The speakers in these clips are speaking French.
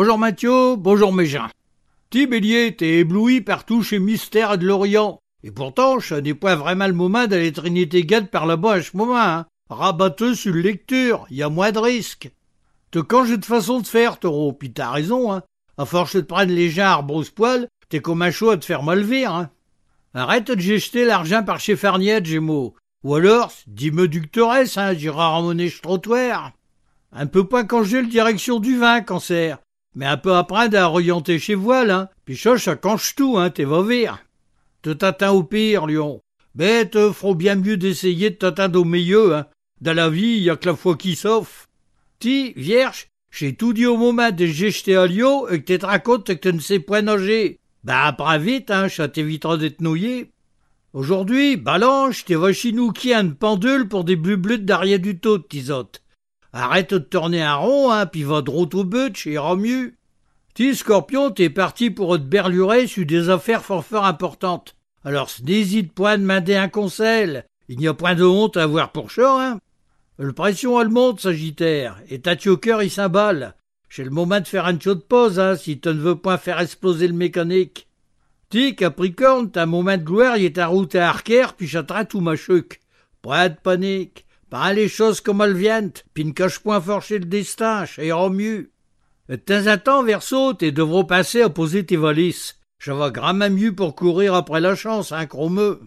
Bonjour Mathieu, bonjour gens. Ti Bélier, t'es ébloui partout chez Mystère de l'Orient. Et pourtant, je n'ai pas vraiment le moment d'aller Trinité Gade par là-bas à ce moment, hein. Rabatteux sur le lecture, y a moins de risques. Te j'ai de façon de faire, taureau, pis t'as raison, hein. À force de prendre les gens à brosse-poil, t'es comme un chaud à te faire malver, hein. Arrête de jeter l'argent par chez Farniette, Gémeaux. Ou alors, dis-me ductoresse, hein, j'irai ramener ce trottoir. Un peu pas quand j'ai le direction du vin, cancer. Mais un peu après d'orienter chez voile, hein. Puis ça, canche tout, hein, t'es va Te t'atteins au pire, Lion. Bête, faut bien mieux d'essayer de t'atteindre au meilleur, hein. Dans la vie, y a que la foi qui s'offre. Ti, vierge, j'ai tout dit au moment de jeter à Lyon et que t'es raconte que tu ne sais point nager. Bah, après vite, hein, ça t'évitera d'être noyé. Aujourd'hui, balance, t'es va chez nous qui une pendule pour des blubluts d'arrière du taux, tisote. Arrête de tourner un rond, hein, puis va droit au but, ira mieux. Ti, scorpion, t'es parti pour te berlurer sur des affaires fort importantes. Alors, n'hésite point de demander un conseil. Il n'y a point de honte à avoir pour ça, hein. Le pression, elle monte, Sagittaire, et ta cœur, il s'emballe. J'ai le moment de faire un de pause, hein, si tu ne veux point faire exploser le mécanique. Ti, Capricorne, ta moment de gloire, il est à route à Arquer, puis j'attrape tout ma chuc. Pas de panique. Pas les choses comme elles viennent, puis ne cache point fort chez le destin, ça ira mieux. De temps en temps, Verseau, t'es devras passer à poser tes valises. Je vais mieux pour courir après la chance, hein, chromeux.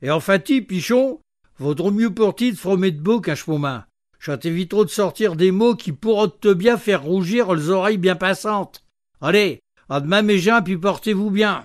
Et enfin, ti, Pichon, vaudrait mieux pour ti de fromer de beau qu'un moment. Je t'évite trop de sortir des mots qui pourront te bien faire rougir les oreilles bien passantes. Allez, à demain mes gens, puis portez-vous bien.